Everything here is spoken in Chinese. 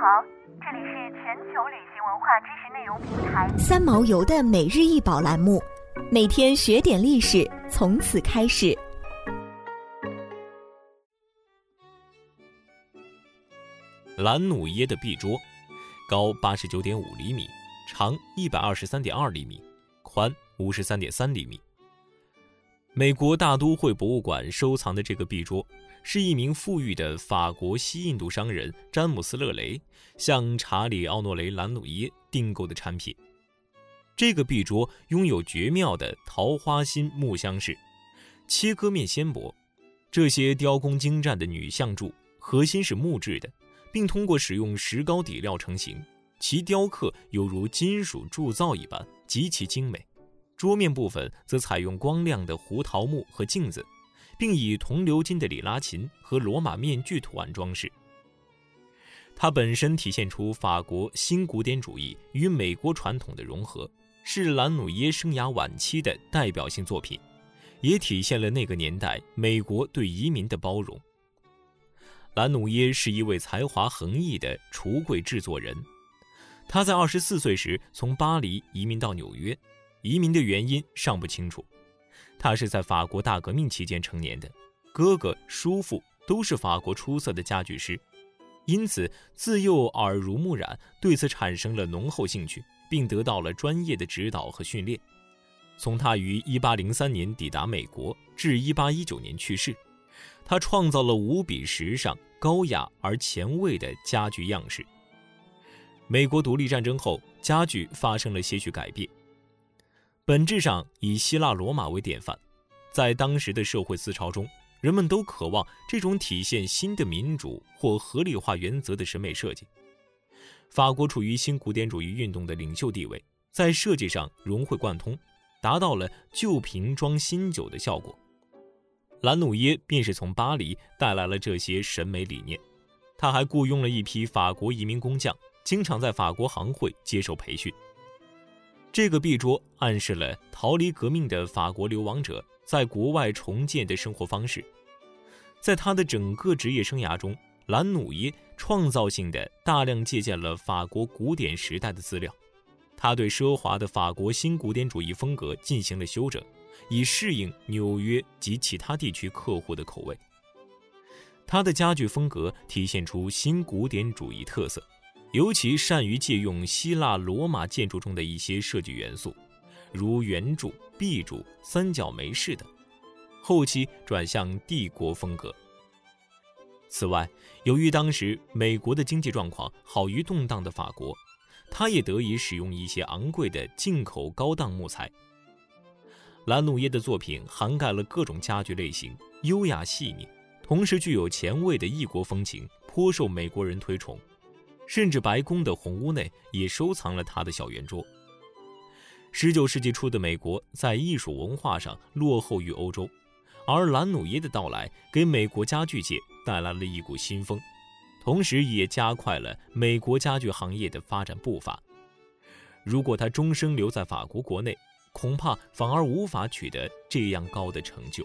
好，这里是全球旅行文化知识内容平台三毛游的每日一宝栏目，每天学点历史，从此开始。兰努耶的壁桌，高八十九点五厘米，长一百二十三点二厘米，宽五十三点三厘米。美国大都会博物馆收藏的这个壁桌，是一名富裕的法国西印度商人詹姆斯·勒雷向查理·奥诺雷·兰努耶订购的产品。这个壁桌拥有绝妙的桃花心木箱式，切割面纤薄，这些雕工精湛的女像柱核心是木质的。并通过使用石膏底料成型，其雕刻犹如金属铸造一般，极其精美。桌面部分则采用光亮的胡桃木和镜子，并以铜鎏金的里拉琴和罗马面具图案装饰。它本身体现出法国新古典主义与美国传统的融合，是兰努耶生涯晚期的代表性作品，也体现了那个年代美国对移民的包容。兰努耶是一位才华横溢的橱柜制作人，他在二十四岁时从巴黎移民到纽约，移民的原因尚不清楚。他是在法国大革命期间成年的，哥哥、叔父都是法国出色的家具师，因此自幼耳濡目染，对此产生了浓厚兴趣，并得到了专业的指导和训练。从他于一八零三年抵达美国至一八一九年去世。他创造了无比时尚、高雅而前卫的家具样式。美国独立战争后，家具发生了些许改变，本质上以希腊罗马为典范。在当时的社会思潮中，人们都渴望这种体现新的民主或合理化原则的审美设计。法国处于新古典主义运动的领袖地位，在设计上融会贯通，达到了旧瓶装新酒的效果。兰努耶便是从巴黎带来了这些审美理念，他还雇佣了一批法国移民工匠，经常在法国行会接受培训。这个壁桌暗示了逃离革命的法国流亡者在国外重建的生活方式。在他的整个职业生涯中，兰努耶创造性的大量借鉴了法国古典时代的资料，他对奢华的法国新古典主义风格进行了修整。以适应纽约及其他地区客户的口味。他的家具风格体现出新古典主义特色，尤其善于借用希腊罗马建筑中的一些设计元素，如圆柱、壁柱、三角梅式等。后期转向帝国风格。此外，由于当时美国的经济状况好于动荡的法国，他也得以使用一些昂贵的进口高档木材。兰努耶的作品涵盖了各种家具类型，优雅细腻，同时具有前卫的异国风情，颇受美国人推崇。甚至白宫的红屋内也收藏了他的小圆桌。十九世纪初的美国在艺术文化上落后于欧洲，而兰努耶的到来给美国家具界带来了一股新风，同时也加快了美国家具行业的发展步伐。如果他终生留在法国国内，恐怕反而无法取得这样高的成就。